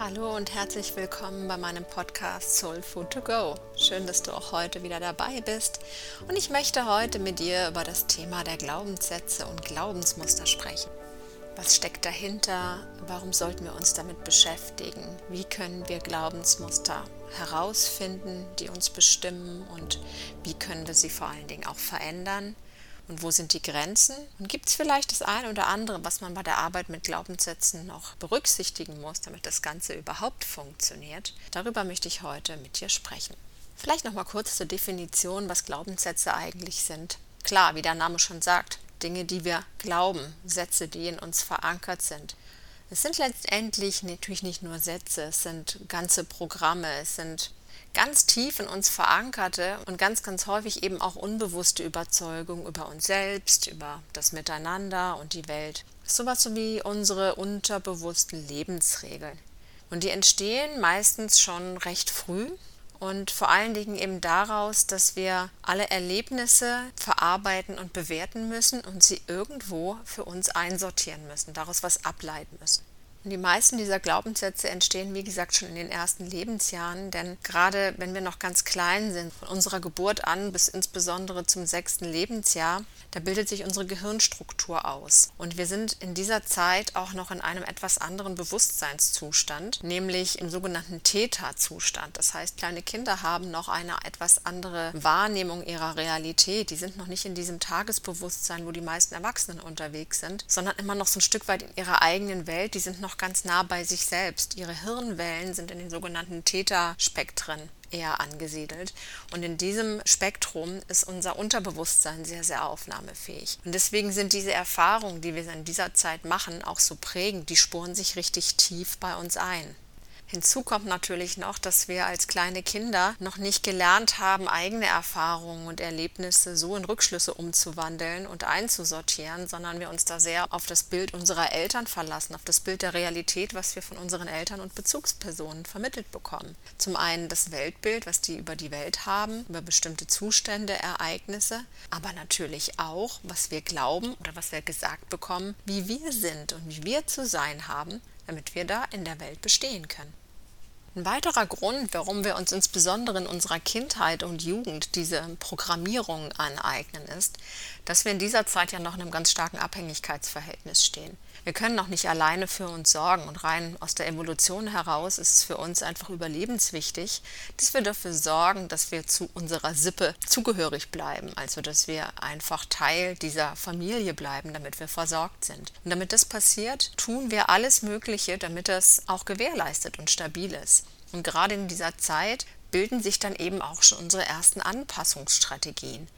Hallo und herzlich willkommen bei meinem Podcast Soul Food to Go. Schön, dass du auch heute wieder dabei bist. Und ich möchte heute mit dir über das Thema der Glaubenssätze und Glaubensmuster sprechen. Was steckt dahinter? Warum sollten wir uns damit beschäftigen? Wie können wir Glaubensmuster herausfinden, die uns bestimmen? Und wie können wir sie vor allen Dingen auch verändern? Und wo sind die Grenzen? Und gibt es vielleicht das eine oder andere, was man bei der Arbeit mit Glaubenssätzen noch berücksichtigen muss, damit das Ganze überhaupt funktioniert? Darüber möchte ich heute mit dir sprechen. Vielleicht noch mal kurz zur Definition, was Glaubenssätze eigentlich sind. Klar, wie der Name schon sagt, Dinge, die wir glauben, Sätze, die in uns verankert sind. Es sind letztendlich natürlich nicht nur Sätze, es sind ganze Programme, es sind ganz tief in uns verankerte und ganz, ganz häufig eben auch unbewusste Überzeugung über uns selbst, über das Miteinander und die Welt. Sowas so wie unsere unterbewussten Lebensregeln. Und die entstehen meistens schon recht früh und vor allen Dingen eben daraus, dass wir alle Erlebnisse verarbeiten und bewerten müssen und sie irgendwo für uns einsortieren müssen, daraus was ableiten müssen. Und die meisten dieser Glaubenssätze entstehen, wie gesagt, schon in den ersten Lebensjahren, denn gerade wenn wir noch ganz klein sind, von unserer Geburt an bis insbesondere zum sechsten Lebensjahr, da bildet sich unsere Gehirnstruktur aus. Und wir sind in dieser Zeit auch noch in einem etwas anderen Bewusstseinszustand, nämlich im sogenannten Theta-Zustand. Das heißt, kleine Kinder haben noch eine etwas andere Wahrnehmung ihrer Realität. Die sind noch nicht in diesem Tagesbewusstsein, wo die meisten Erwachsenen unterwegs sind, sondern immer noch so ein Stück weit in ihrer eigenen Welt. Die sind noch ganz nah bei sich selbst. Ihre Hirnwellen sind in den sogenannten Theta-Spektren eher angesiedelt. Und in diesem Spektrum ist unser Unterbewusstsein sehr, sehr aufnahmefähig. Und deswegen sind diese Erfahrungen, die wir in dieser Zeit machen, auch so prägend. Die spuren sich richtig tief bei uns ein. Hinzu kommt natürlich noch, dass wir als kleine Kinder noch nicht gelernt haben, eigene Erfahrungen und Erlebnisse so in Rückschlüsse umzuwandeln und einzusortieren, sondern wir uns da sehr auf das Bild unserer Eltern verlassen, auf das Bild der Realität, was wir von unseren Eltern und Bezugspersonen vermittelt bekommen. Zum einen das Weltbild, was die über die Welt haben, über bestimmte Zustände, Ereignisse, aber natürlich auch, was wir glauben oder was wir gesagt bekommen, wie wir sind und wie wir zu sein haben, damit wir da in der Welt bestehen können. Ein weiterer Grund, warum wir uns insbesondere in unserer Kindheit und Jugend diese Programmierung aneignen, ist, dass wir in dieser Zeit ja noch in einem ganz starken Abhängigkeitsverhältnis stehen. Wir können noch nicht alleine für uns sorgen und rein aus der Evolution heraus ist es für uns einfach überlebenswichtig, dass wir dafür sorgen, dass wir zu unserer Sippe zugehörig bleiben, also dass wir einfach Teil dieser Familie bleiben, damit wir versorgt sind. Und damit das passiert, tun wir alles Mögliche, damit das auch gewährleistet und stabil ist. Und gerade in dieser Zeit bilden sich dann eben auch schon unsere ersten Anpassungsstrategien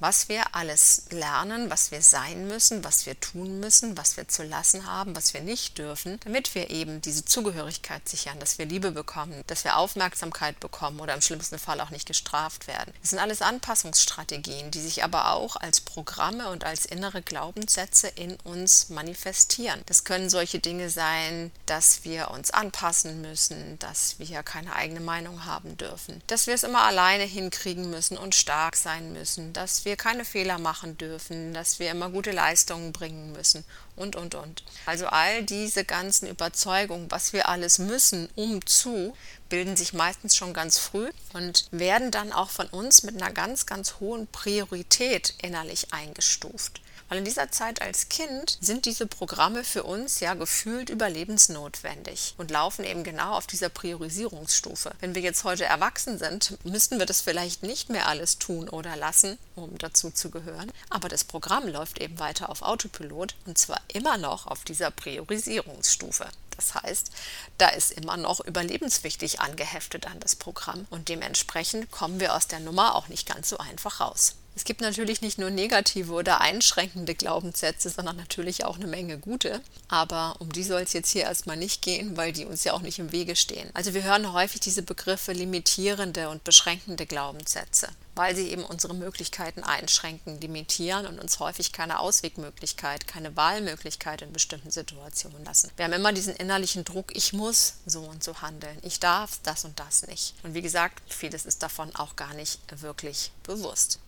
was wir alles lernen, was wir sein müssen, was wir tun müssen, was wir zu lassen haben, was wir nicht dürfen, damit wir eben diese Zugehörigkeit sichern, dass wir Liebe bekommen, dass wir Aufmerksamkeit bekommen oder im schlimmsten Fall auch nicht gestraft werden. Das sind alles Anpassungsstrategien, die sich aber auch als Programme und als innere Glaubenssätze in uns manifestieren. Das können solche Dinge sein, dass wir uns anpassen müssen, dass wir keine eigene Meinung haben dürfen, dass wir es immer alleine hinkriegen müssen und stark sein müssen, dass wir wir keine Fehler machen dürfen, dass wir immer gute Leistungen bringen müssen und, und, und. Also all diese ganzen Überzeugungen, was wir alles müssen, um zu, bilden sich meistens schon ganz früh und werden dann auch von uns mit einer ganz, ganz hohen Priorität innerlich eingestuft. Weil in dieser Zeit als Kind sind diese Programme für uns ja gefühlt überlebensnotwendig und laufen eben genau auf dieser Priorisierungsstufe. Wenn wir jetzt heute erwachsen sind, müssten wir das vielleicht nicht mehr alles tun oder lassen, um dazu zu gehören. Aber das Programm läuft eben weiter auf Autopilot und zwar immer noch auf dieser Priorisierungsstufe. Das heißt, da ist immer noch überlebenswichtig angeheftet an das Programm und dementsprechend kommen wir aus der Nummer auch nicht ganz so einfach raus. Es gibt natürlich nicht nur negative oder einschränkende Glaubenssätze, sondern natürlich auch eine Menge gute. Aber um die soll es jetzt hier erstmal nicht gehen, weil die uns ja auch nicht im Wege stehen. Also wir hören häufig diese Begriffe limitierende und beschränkende Glaubenssätze, weil sie eben unsere Möglichkeiten einschränken, limitieren und uns häufig keine Auswegmöglichkeit, keine Wahlmöglichkeit in bestimmten Situationen lassen. Wir haben immer diesen innerlichen Druck, ich muss so und so handeln, ich darf das und das nicht. Und wie gesagt, vieles ist davon auch gar nicht wirklich bewusst.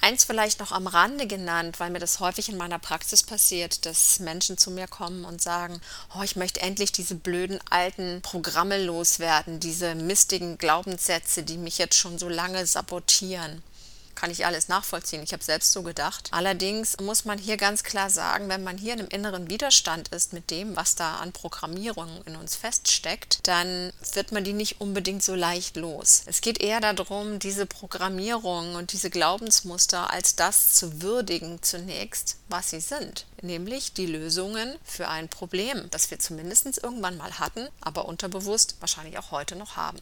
Eins vielleicht noch am Rande genannt, weil mir das häufig in meiner Praxis passiert, dass Menschen zu mir kommen und sagen, oh, ich möchte endlich diese blöden alten Programme loswerden, diese mistigen Glaubenssätze, die mich jetzt schon so lange sabotieren kann ich alles nachvollziehen. Ich habe selbst so gedacht. Allerdings muss man hier ganz klar sagen, wenn man hier in einem inneren Widerstand ist mit dem, was da an Programmierung in uns feststeckt, dann wird man die nicht unbedingt so leicht los. Es geht eher darum, diese Programmierung und diese Glaubensmuster als das zu würdigen zunächst, was sie sind, nämlich die Lösungen für ein Problem, das wir zumindest irgendwann mal hatten, aber unterbewusst wahrscheinlich auch heute noch haben.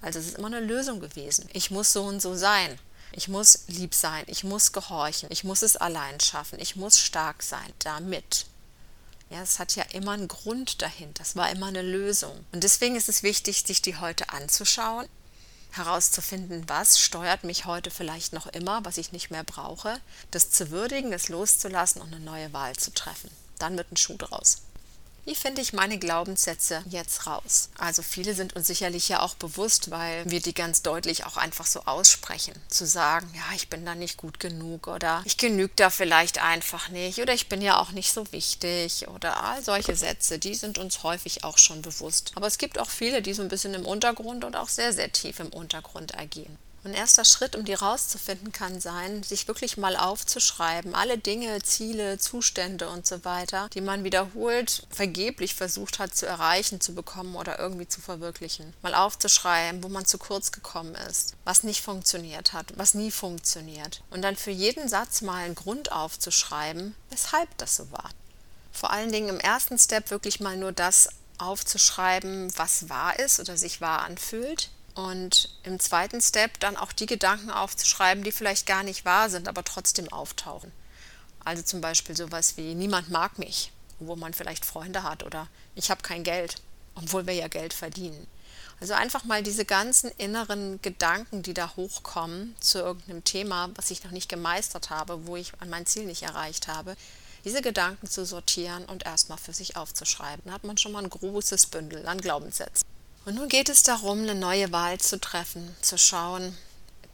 Also es ist immer eine Lösung gewesen. Ich muss so und so sein. Ich muss lieb sein, ich muss gehorchen, ich muss es allein schaffen, ich muss stark sein, damit. Ja, es hat ja immer einen Grund dahinter, das war immer eine Lösung. Und deswegen ist es wichtig, sich die heute anzuschauen, herauszufinden, was steuert mich heute vielleicht noch immer, was ich nicht mehr brauche, das zu würdigen, das loszulassen und eine neue Wahl zu treffen. Dann wird ein Schuh draus. Wie finde ich meine Glaubenssätze jetzt raus? Also viele sind uns sicherlich ja auch bewusst, weil wir die ganz deutlich auch einfach so aussprechen. Zu sagen, ja, ich bin da nicht gut genug oder ich genüge da vielleicht einfach nicht oder ich bin ja auch nicht so wichtig oder all solche Sätze, die sind uns häufig auch schon bewusst. Aber es gibt auch viele, die so ein bisschen im Untergrund und auch sehr, sehr tief im Untergrund agieren. Ein erster Schritt, um die rauszufinden, kann sein, sich wirklich mal aufzuschreiben, alle Dinge, Ziele, Zustände und so weiter, die man wiederholt vergeblich versucht hat zu erreichen, zu bekommen oder irgendwie zu verwirklichen. Mal aufzuschreiben, wo man zu kurz gekommen ist, was nicht funktioniert hat, was nie funktioniert. Und dann für jeden Satz mal einen Grund aufzuschreiben, weshalb das so war. Vor allen Dingen im ersten Step wirklich mal nur das aufzuschreiben, was wahr ist oder sich wahr anfühlt und im zweiten Step dann auch die Gedanken aufzuschreiben, die vielleicht gar nicht wahr sind, aber trotzdem auftauchen. Also zum Beispiel sowas wie niemand mag mich, wo man vielleicht Freunde hat oder ich habe kein Geld, obwohl wir ja Geld verdienen. Also einfach mal diese ganzen inneren Gedanken, die da hochkommen zu irgendeinem Thema, was ich noch nicht gemeistert habe, wo ich an mein Ziel nicht erreicht habe, diese Gedanken zu sortieren und erstmal für sich aufzuschreiben. Da hat man schon mal ein großes Bündel an Glaubenssätzen. Und nun geht es darum, eine neue Wahl zu treffen, zu schauen,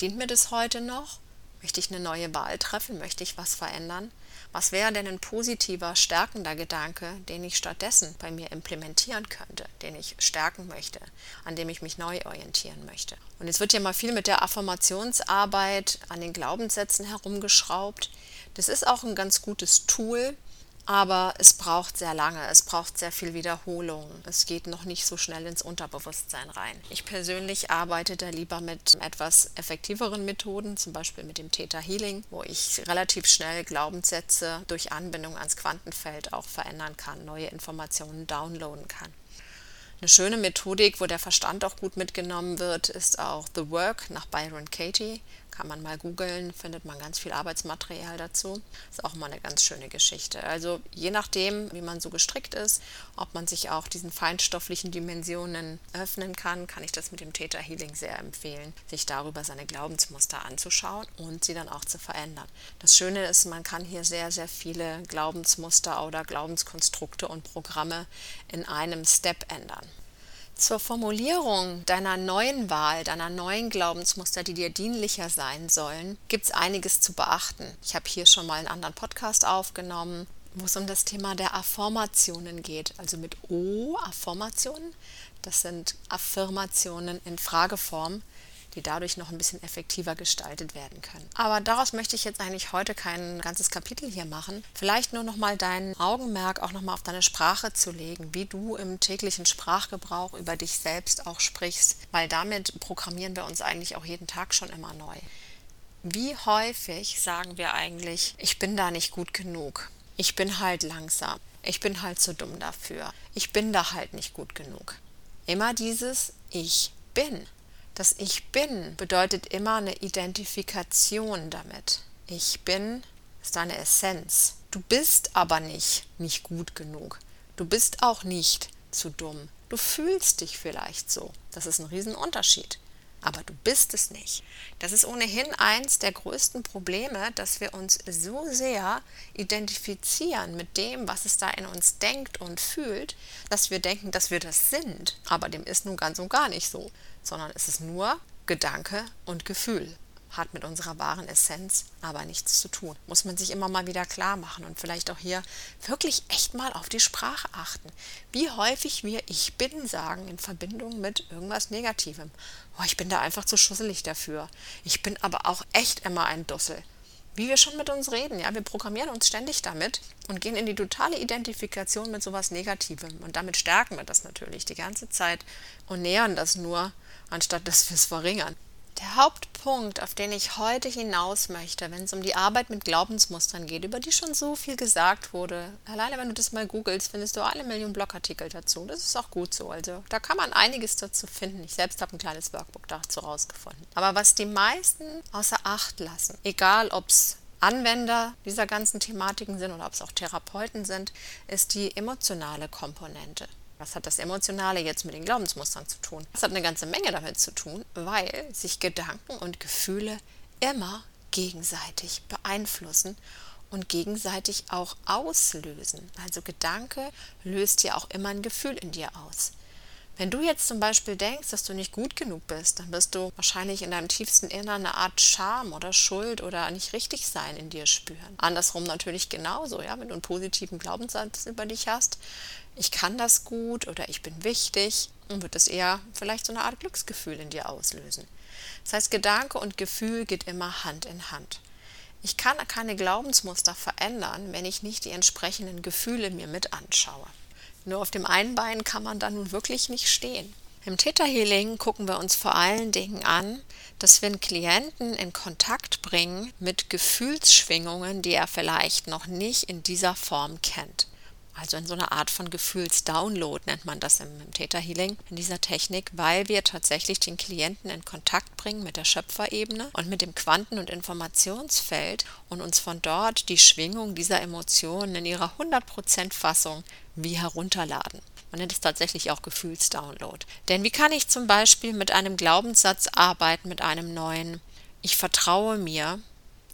dient mir das heute noch? Möchte ich eine neue Wahl treffen? Möchte ich was verändern? Was wäre denn ein positiver, stärkender Gedanke, den ich stattdessen bei mir implementieren könnte, den ich stärken möchte, an dem ich mich neu orientieren möchte? Und es wird ja mal viel mit der Affirmationsarbeit an den Glaubenssätzen herumgeschraubt. Das ist auch ein ganz gutes Tool, aber es braucht sehr lange, es braucht sehr viel Wiederholung. Es geht noch nicht so schnell ins Unterbewusstsein rein. Ich persönlich arbeite da lieber mit etwas effektiveren Methoden, zum Beispiel mit dem Theta Healing, wo ich relativ schnell Glaubenssätze durch Anbindung ans Quantenfeld auch verändern kann, neue Informationen downloaden kann. Eine schöne Methodik, wo der Verstand auch gut mitgenommen wird, ist auch The Work nach Byron Katie. Kann man mal googeln, findet man ganz viel Arbeitsmaterial dazu. Ist auch mal eine ganz schöne Geschichte. Also je nachdem, wie man so gestrickt ist, ob man sich auch diesen feinstofflichen Dimensionen öffnen kann, kann ich das mit dem Theta Healing sehr empfehlen, sich darüber seine Glaubensmuster anzuschauen und sie dann auch zu verändern. Das Schöne ist, man kann hier sehr, sehr viele Glaubensmuster oder Glaubenskonstrukte und Programme in einem Step ändern. Zur Formulierung deiner neuen Wahl, deiner neuen Glaubensmuster, die dir dienlicher sein sollen, gibt es einiges zu beachten. Ich habe hier schon mal einen anderen Podcast aufgenommen, wo es um das Thema der Affirmationen geht. Also mit O, Affirmationen. Das sind Affirmationen in Frageform die dadurch noch ein bisschen effektiver gestaltet werden können. Aber daraus möchte ich jetzt eigentlich heute kein ganzes Kapitel hier machen. Vielleicht nur noch mal dein Augenmerk auch noch mal auf deine Sprache zu legen, wie du im täglichen Sprachgebrauch über dich selbst auch sprichst, weil damit programmieren wir uns eigentlich auch jeden Tag schon immer neu. Wie häufig sagen wir eigentlich, ich bin da nicht gut genug. Ich bin halt langsam. Ich bin halt zu dumm dafür. Ich bin da halt nicht gut genug. Immer dieses Ich bin. Das Ich bin bedeutet immer eine Identifikation damit. Ich bin ist deine Essenz. Du bist aber nicht nicht gut genug. Du bist auch nicht zu dumm. Du fühlst dich vielleicht so. Das ist ein Riesenunterschied aber du bist es nicht. Das ist ohnehin eins der größten Probleme, dass wir uns so sehr identifizieren mit dem, was es da in uns denkt und fühlt, dass wir denken, dass wir das sind. Aber dem ist nun ganz und gar nicht so, sondern es ist nur Gedanke und Gefühl. hat mit unserer wahren Essenz aber nichts zu tun. Muss man sich immer mal wieder klar machen und vielleicht auch hier wirklich echt mal auf die Sprache achten. Wie häufig wir Ich bin sagen in Verbindung mit irgendwas Negativem. Oh, ich bin da einfach zu schusselig dafür. Ich bin aber auch echt immer ein Dussel. Wie wir schon mit uns reden, ja, wir programmieren uns ständig damit und gehen in die totale Identifikation mit sowas Negativem. Und damit stärken wir das natürlich die ganze Zeit und nähern das nur, anstatt dass wir es verringern. Der Hauptpunkt, auf den ich heute hinaus möchte, wenn es um die Arbeit mit Glaubensmustern geht, über die schon so viel gesagt wurde, alleine wenn du das mal googelst, findest du eine Million Blogartikel dazu. Das ist auch gut so. Also da kann man einiges dazu finden. Ich selbst habe ein kleines Workbook dazu rausgefunden. Aber was die meisten außer Acht lassen, egal ob es Anwender dieser ganzen Thematiken sind oder ob es auch Therapeuten sind, ist die emotionale Komponente. Was hat das Emotionale jetzt mit den Glaubensmustern zu tun? Das hat eine ganze Menge damit zu tun, weil sich Gedanken und Gefühle immer gegenseitig beeinflussen und gegenseitig auch auslösen. Also Gedanke löst ja auch immer ein Gefühl in dir aus. Wenn du jetzt zum Beispiel denkst, dass du nicht gut genug bist, dann wirst du wahrscheinlich in deinem tiefsten Innern eine Art Scham oder Schuld oder nicht richtig sein in dir spüren. Andersrum natürlich genauso, ja, wenn du einen positiven Glaubenssatz über dich hast, ich kann das gut oder ich bin wichtig, dann wird es eher vielleicht so eine Art Glücksgefühl in dir auslösen. Das heißt, Gedanke und Gefühl geht immer Hand in Hand. Ich kann keine Glaubensmuster verändern, wenn ich nicht die entsprechenden Gefühle mir mit anschaue. Nur auf dem einen Bein kann man da nun wirklich nicht stehen. Im Theta Healing gucken wir uns vor allen Dingen an, dass wir einen Klienten in Kontakt bringen mit Gefühlsschwingungen, die er vielleicht noch nicht in dieser Form kennt. Also in so einer Art von Gefühlsdownload nennt man das im, im Theta Healing, in dieser Technik, weil wir tatsächlich den Klienten in Kontakt bringen mit der Schöpferebene und mit dem Quanten- und Informationsfeld und uns von dort die Schwingung dieser Emotionen in ihrer 100% Fassung wie herunterladen. Man nennt es tatsächlich auch Gefühlsdownload. Denn wie kann ich zum Beispiel mit einem Glaubenssatz arbeiten, mit einem neuen Ich vertraue mir,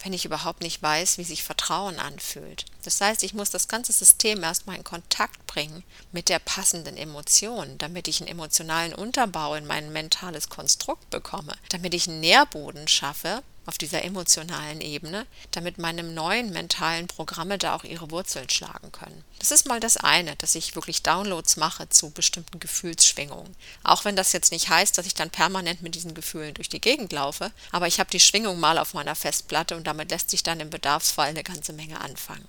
wenn ich überhaupt nicht weiß, wie sich Vertrauen anfühlt. Das heißt, ich muss das ganze System erstmal in Kontakt bringen mit der passenden Emotion, damit ich einen emotionalen Unterbau in mein mentales Konstrukt bekomme, damit ich einen Nährboden schaffe, auf dieser emotionalen Ebene, damit meine neuen mentalen Programme da auch ihre Wurzeln schlagen können. Das ist mal das eine, dass ich wirklich Downloads mache zu bestimmten Gefühlsschwingungen. Auch wenn das jetzt nicht heißt, dass ich dann permanent mit diesen Gefühlen durch die Gegend laufe, aber ich habe die Schwingung mal auf meiner Festplatte und damit lässt sich dann im Bedarfsfall eine ganze Menge anfangen.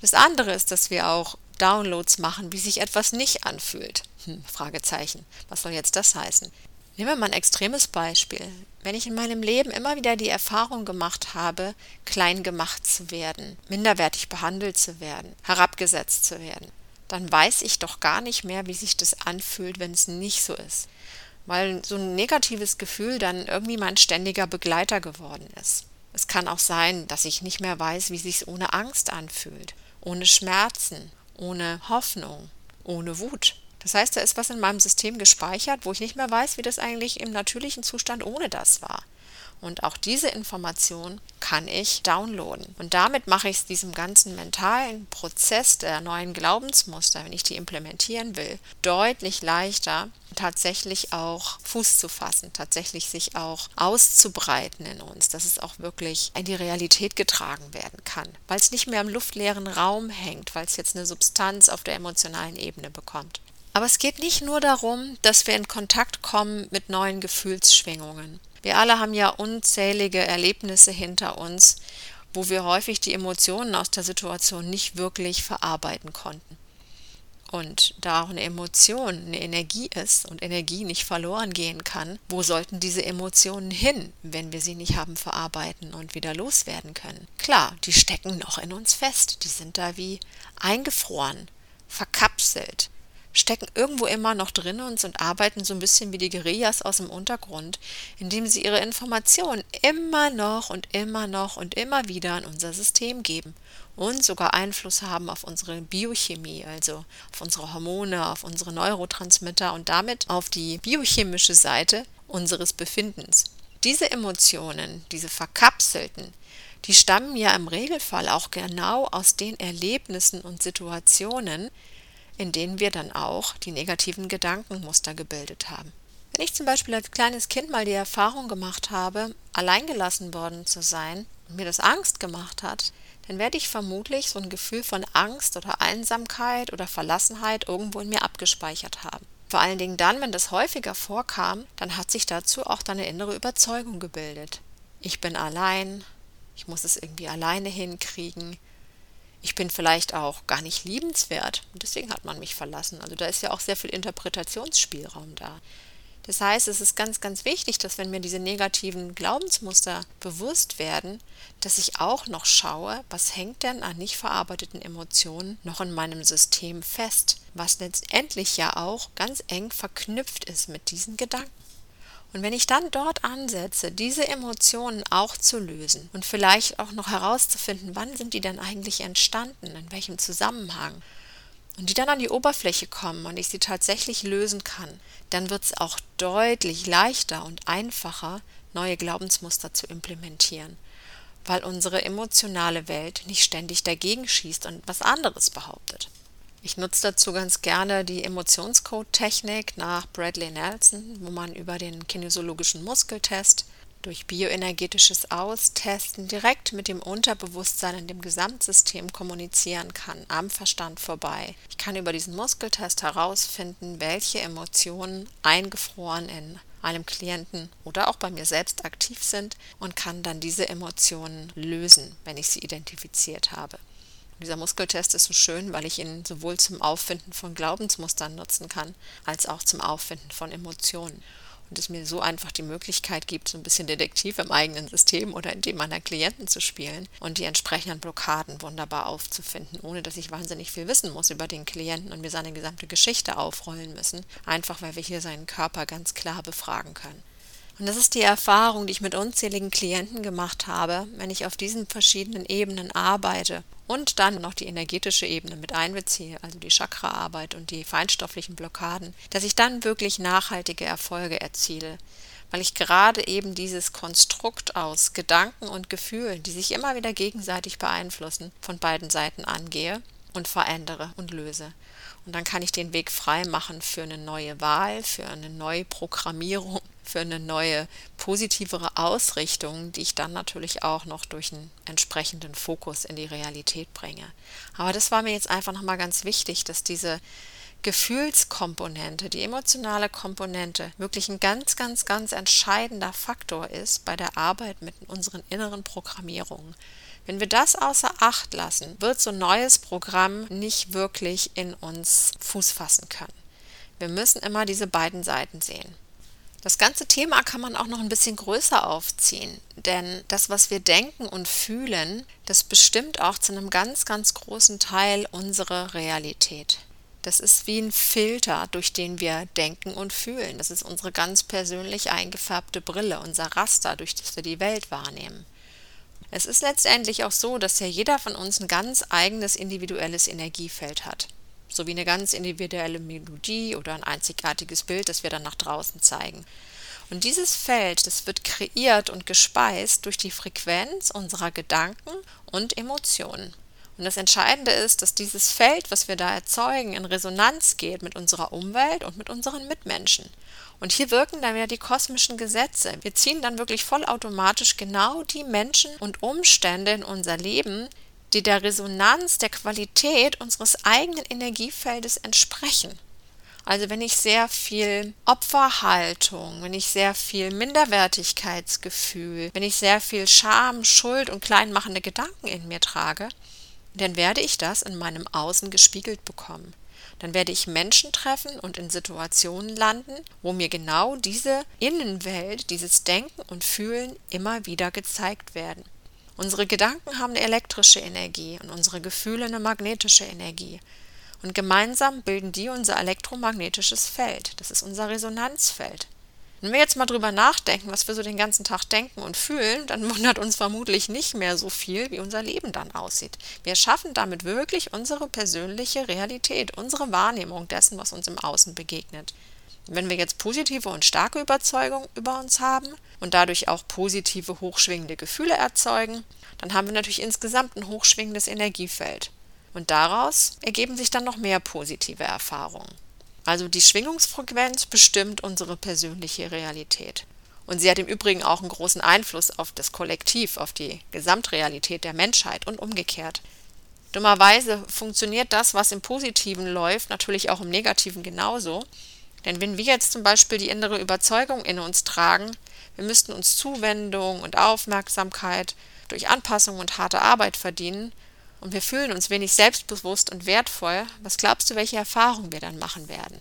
Das andere ist, dass wir auch Downloads machen, wie sich etwas nicht anfühlt. Hm, Fragezeichen. Was soll jetzt das heißen? Nehmen wir mal ein extremes Beispiel. Wenn ich in meinem Leben immer wieder die Erfahrung gemacht habe, klein gemacht zu werden, minderwertig behandelt zu werden, herabgesetzt zu werden, dann weiß ich doch gar nicht mehr, wie sich das anfühlt, wenn es nicht so ist. Weil so ein negatives Gefühl dann irgendwie mein ständiger Begleiter geworden ist. Es kann auch sein, dass ich nicht mehr weiß, wie sich ohne Angst anfühlt, ohne Schmerzen, ohne Hoffnung, ohne Wut. Das heißt, da ist was in meinem System gespeichert, wo ich nicht mehr weiß, wie das eigentlich im natürlichen Zustand ohne das war. Und auch diese Information kann ich downloaden. Und damit mache ich es diesem ganzen mentalen Prozess der neuen Glaubensmuster, wenn ich die implementieren will, deutlich leichter, tatsächlich auch Fuß zu fassen, tatsächlich sich auch auszubreiten in uns, dass es auch wirklich in die Realität getragen werden kann, weil es nicht mehr im luftleeren Raum hängt, weil es jetzt eine Substanz auf der emotionalen Ebene bekommt. Aber es geht nicht nur darum, dass wir in Kontakt kommen mit neuen Gefühlsschwingungen. Wir alle haben ja unzählige Erlebnisse hinter uns, wo wir häufig die Emotionen aus der Situation nicht wirklich verarbeiten konnten. Und da auch eine Emotion eine Energie ist und Energie nicht verloren gehen kann, wo sollten diese Emotionen hin, wenn wir sie nicht haben verarbeiten und wieder loswerden können? Klar, die stecken noch in uns fest, die sind da wie eingefroren, verkapselt stecken irgendwo immer noch drin und, und arbeiten so ein bisschen wie die Guerillas aus dem Untergrund, indem sie ihre Informationen immer noch und immer noch und immer wieder in unser System geben und sogar Einfluss haben auf unsere Biochemie, also auf unsere Hormone, auf unsere Neurotransmitter und damit auf die biochemische Seite unseres Befindens. Diese Emotionen, diese verkapselten, die stammen ja im Regelfall auch genau aus den Erlebnissen und Situationen, in denen wir dann auch die negativen Gedankenmuster gebildet haben. Wenn ich zum Beispiel als kleines Kind mal die Erfahrung gemacht habe, alleingelassen worden zu sein und mir das Angst gemacht hat, dann werde ich vermutlich so ein Gefühl von Angst oder Einsamkeit oder Verlassenheit irgendwo in mir abgespeichert haben. Vor allen Dingen dann, wenn das häufiger vorkam, dann hat sich dazu auch deine innere Überzeugung gebildet. Ich bin allein, ich muss es irgendwie alleine hinkriegen, ich bin vielleicht auch gar nicht liebenswert und deswegen hat man mich verlassen. Also da ist ja auch sehr viel Interpretationsspielraum da. Das heißt, es ist ganz, ganz wichtig, dass wenn mir diese negativen Glaubensmuster bewusst werden, dass ich auch noch schaue, was hängt denn an nicht verarbeiteten Emotionen noch in meinem System fest, was letztendlich ja auch ganz eng verknüpft ist mit diesen Gedanken. Und wenn ich dann dort ansetze, diese Emotionen auch zu lösen und vielleicht auch noch herauszufinden, wann sind die denn eigentlich entstanden, in welchem Zusammenhang, und die dann an die Oberfläche kommen und ich sie tatsächlich lösen kann, dann wird es auch deutlich leichter und einfacher, neue Glaubensmuster zu implementieren, weil unsere emotionale Welt nicht ständig dagegen schießt und was anderes behauptet. Ich nutze dazu ganz gerne die Emotionscode-Technik nach Bradley Nelson, wo man über den kinesiologischen Muskeltest durch bioenergetisches Austesten direkt mit dem Unterbewusstsein in dem Gesamtsystem kommunizieren kann, am Verstand vorbei. Ich kann über diesen Muskeltest herausfinden, welche Emotionen eingefroren in einem Klienten oder auch bei mir selbst aktiv sind und kann dann diese Emotionen lösen, wenn ich sie identifiziert habe. Dieser Muskeltest ist so schön, weil ich ihn sowohl zum Auffinden von Glaubensmustern nutzen kann, als auch zum Auffinden von Emotionen und es mir so einfach die Möglichkeit gibt, so ein bisschen Detektiv im eigenen System oder in dem meiner Klienten zu spielen und die entsprechenden Blockaden wunderbar aufzufinden, ohne dass ich wahnsinnig viel wissen muss über den Klienten und mir seine gesamte Geschichte aufrollen müssen, einfach weil wir hier seinen Körper ganz klar befragen können. Und das ist die Erfahrung, die ich mit unzähligen Klienten gemacht habe, wenn ich auf diesen verschiedenen Ebenen arbeite und dann noch die energetische Ebene mit einbeziehe, also die Chakraarbeit und die feinstofflichen Blockaden, dass ich dann wirklich nachhaltige Erfolge erziele, weil ich gerade eben dieses Konstrukt aus Gedanken und Gefühlen, die sich immer wieder gegenseitig beeinflussen, von beiden Seiten angehe und verändere und löse. Und dann kann ich den Weg frei machen für eine neue Wahl, für eine neue Programmierung für eine neue, positivere Ausrichtung, die ich dann natürlich auch noch durch einen entsprechenden Fokus in die Realität bringe. Aber das war mir jetzt einfach nochmal ganz wichtig, dass diese Gefühlskomponente, die emotionale Komponente wirklich ein ganz, ganz, ganz entscheidender Faktor ist bei der Arbeit mit unseren inneren Programmierungen. Wenn wir das außer Acht lassen, wird so ein neues Programm nicht wirklich in uns Fuß fassen können. Wir müssen immer diese beiden Seiten sehen. Das ganze Thema kann man auch noch ein bisschen größer aufziehen, denn das, was wir denken und fühlen, das bestimmt auch zu einem ganz, ganz großen Teil unsere Realität. Das ist wie ein Filter, durch den wir denken und fühlen. Das ist unsere ganz persönlich eingefärbte Brille, unser Raster, durch das wir die Welt wahrnehmen. Es ist letztendlich auch so, dass ja jeder von uns ein ganz eigenes individuelles Energiefeld hat sowie eine ganz individuelle Melodie oder ein einzigartiges Bild, das wir dann nach draußen zeigen. Und dieses Feld, das wird kreiert und gespeist durch die Frequenz unserer Gedanken und Emotionen. Und das Entscheidende ist, dass dieses Feld, was wir da erzeugen, in Resonanz geht mit unserer Umwelt und mit unseren Mitmenschen. Und hier wirken dann wieder die kosmischen Gesetze. Wir ziehen dann wirklich vollautomatisch genau die Menschen und Umstände in unser Leben, die der Resonanz der Qualität unseres eigenen Energiefeldes entsprechen. Also wenn ich sehr viel Opferhaltung, wenn ich sehr viel Minderwertigkeitsgefühl, wenn ich sehr viel Scham, Schuld und kleinmachende Gedanken in mir trage, dann werde ich das in meinem Außen gespiegelt bekommen. Dann werde ich Menschen treffen und in Situationen landen, wo mir genau diese Innenwelt, dieses Denken und Fühlen immer wieder gezeigt werden. Unsere Gedanken haben eine elektrische Energie und unsere Gefühle eine magnetische Energie. Und gemeinsam bilden die unser elektromagnetisches Feld. Das ist unser Resonanzfeld. Wenn wir jetzt mal drüber nachdenken, was wir so den ganzen Tag denken und fühlen, dann wundert uns vermutlich nicht mehr so viel, wie unser Leben dann aussieht. Wir schaffen damit wirklich unsere persönliche Realität, unsere Wahrnehmung dessen, was uns im Außen begegnet. Wenn wir jetzt positive und starke Überzeugung über uns haben und dadurch auch positive, hochschwingende Gefühle erzeugen, dann haben wir natürlich insgesamt ein hochschwingendes Energiefeld. Und daraus ergeben sich dann noch mehr positive Erfahrungen. Also die Schwingungsfrequenz bestimmt unsere persönliche Realität. Und sie hat im Übrigen auch einen großen Einfluss auf das Kollektiv, auf die Gesamtrealität der Menschheit und umgekehrt. Dummerweise funktioniert das, was im Positiven läuft, natürlich auch im Negativen genauso. Denn wenn wir jetzt zum Beispiel die innere Überzeugung in uns tragen, wir müssten uns Zuwendung und Aufmerksamkeit durch Anpassung und harte Arbeit verdienen, und wir fühlen uns wenig selbstbewusst und wertvoll, was glaubst du, welche Erfahrungen wir dann machen werden?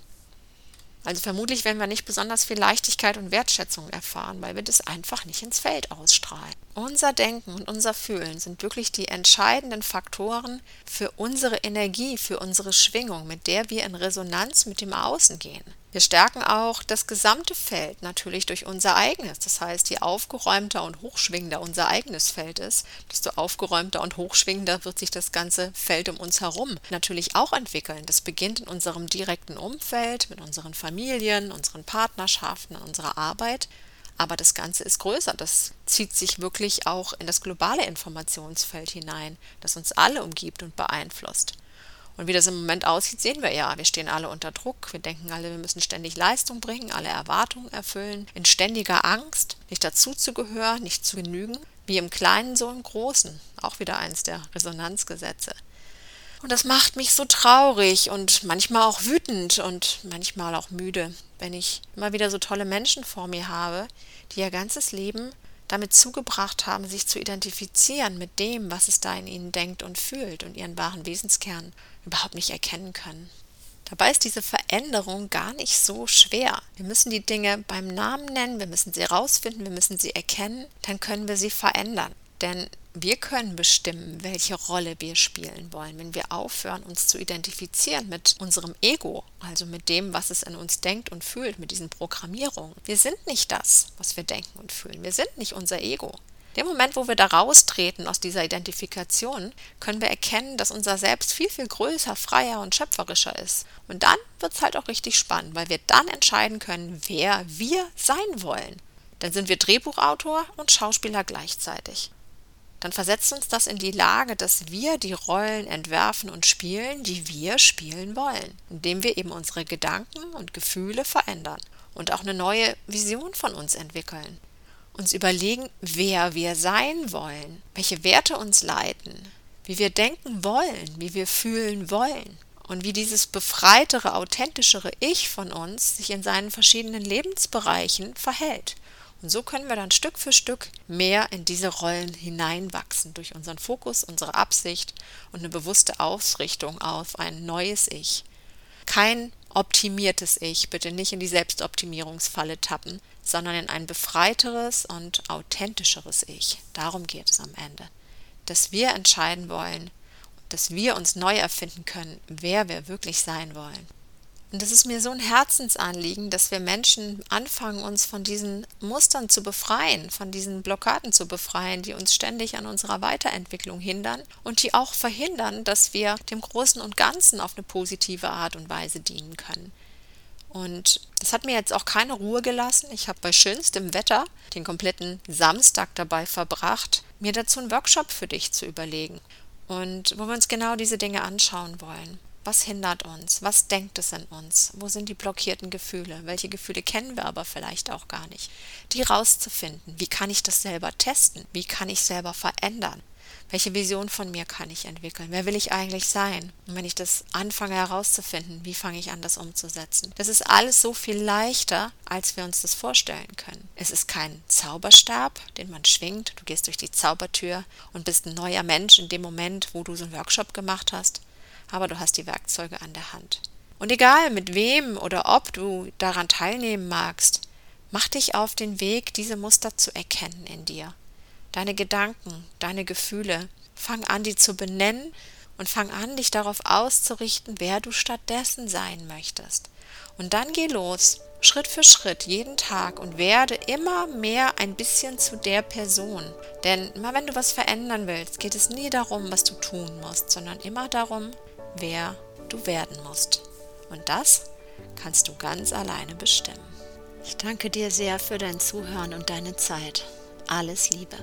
Also vermutlich werden wir nicht besonders viel Leichtigkeit und Wertschätzung erfahren, weil wir das einfach nicht ins Feld ausstrahlen. Unser Denken und unser Fühlen sind wirklich die entscheidenden Faktoren für unsere Energie, für unsere Schwingung, mit der wir in Resonanz mit dem Außen gehen. Wir stärken auch das gesamte Feld natürlich durch unser eigenes. Das heißt, je aufgeräumter und hochschwingender unser eigenes Feld ist, desto aufgeräumter und hochschwingender wird sich das ganze Feld um uns herum natürlich auch entwickeln. Das beginnt in unserem direkten Umfeld, mit unseren Familien, unseren Partnerschaften, unserer Arbeit. Aber das Ganze ist größer. Das zieht sich wirklich auch in das globale Informationsfeld hinein, das uns alle umgibt und beeinflusst. Und wie das im Moment aussieht, sehen wir ja. Wir stehen alle unter Druck. Wir denken alle, wir müssen ständig Leistung bringen, alle Erwartungen erfüllen, in ständiger Angst, nicht dazuzugehören, nicht zu genügen. Wie im Kleinen, so im Großen. Auch wieder eins der Resonanzgesetze. Und das macht mich so traurig und manchmal auch wütend und manchmal auch müde, wenn ich immer wieder so tolle Menschen vor mir habe, die ihr ganzes Leben damit zugebracht haben, sich zu identifizieren mit dem, was es da in ihnen denkt und fühlt und ihren wahren Wesenskern überhaupt nicht erkennen können. Dabei ist diese Veränderung gar nicht so schwer. Wir müssen die Dinge beim Namen nennen, wir müssen sie rausfinden, wir müssen sie erkennen, dann können wir sie verändern. Denn wir können bestimmen, welche Rolle wir spielen wollen, wenn wir aufhören, uns zu identifizieren mit unserem Ego, also mit dem, was es in uns denkt und fühlt, mit diesen Programmierungen. Wir sind nicht das, was wir denken und fühlen. Wir sind nicht unser Ego. Dem Moment, wo wir da raustreten aus dieser Identifikation, können wir erkennen, dass unser Selbst viel, viel größer, freier und schöpferischer ist. Und dann wird es halt auch richtig spannend, weil wir dann entscheiden können, wer wir sein wollen. Dann sind wir Drehbuchautor und Schauspieler gleichzeitig dann versetzt uns das in die Lage, dass wir die Rollen entwerfen und spielen, die wir spielen wollen, indem wir eben unsere Gedanken und Gefühle verändern und auch eine neue Vision von uns entwickeln. Uns überlegen, wer wir sein wollen, welche Werte uns leiten, wie wir denken wollen, wie wir fühlen wollen und wie dieses befreitere, authentischere Ich von uns sich in seinen verschiedenen Lebensbereichen verhält. Und so können wir dann Stück für Stück mehr in diese Rollen hineinwachsen durch unseren Fokus, unsere Absicht und eine bewusste Ausrichtung auf ein neues Ich. Kein optimiertes Ich, bitte nicht in die Selbstoptimierungsfalle tappen, sondern in ein befreiteres und authentischeres Ich. Darum geht es am Ende. Dass wir entscheiden wollen, dass wir uns neu erfinden können, wer wir wirklich sein wollen. Und es ist mir so ein Herzensanliegen, dass wir Menschen anfangen, uns von diesen Mustern zu befreien, von diesen Blockaden zu befreien, die uns ständig an unserer Weiterentwicklung hindern und die auch verhindern, dass wir dem Großen und Ganzen auf eine positive Art und Weise dienen können. Und das hat mir jetzt auch keine Ruhe gelassen. Ich habe bei schönstem Wetter den kompletten Samstag dabei verbracht, mir dazu einen Workshop für dich zu überlegen. Und wo wir uns genau diese Dinge anschauen wollen. Was hindert uns? Was denkt es in uns? Wo sind die blockierten Gefühle? Welche Gefühle kennen wir aber vielleicht auch gar nicht? Die rauszufinden. Wie kann ich das selber testen? Wie kann ich selber verändern? Welche Vision von mir kann ich entwickeln? Wer will ich eigentlich sein? Und wenn ich das anfange herauszufinden, wie fange ich an, das umzusetzen? Das ist alles so viel leichter, als wir uns das vorstellen können. Es ist kein Zauberstab, den man schwingt. Du gehst durch die Zaubertür und bist ein neuer Mensch in dem Moment, wo du so einen Workshop gemacht hast aber du hast die Werkzeuge an der Hand. Und egal mit wem oder ob du daran teilnehmen magst, mach dich auf den Weg, diese Muster zu erkennen in dir. Deine Gedanken, deine Gefühle, fang an, die zu benennen und fang an, dich darauf auszurichten, wer du stattdessen sein möchtest. Und dann geh los, Schritt für Schritt, jeden Tag und werde immer mehr ein bisschen zu der Person. Denn immer wenn du was verändern willst, geht es nie darum, was du tun musst, sondern immer darum, wer du werden musst. Und das kannst du ganz alleine bestimmen. Ich danke dir sehr für dein Zuhören und deine Zeit. Alles Liebe.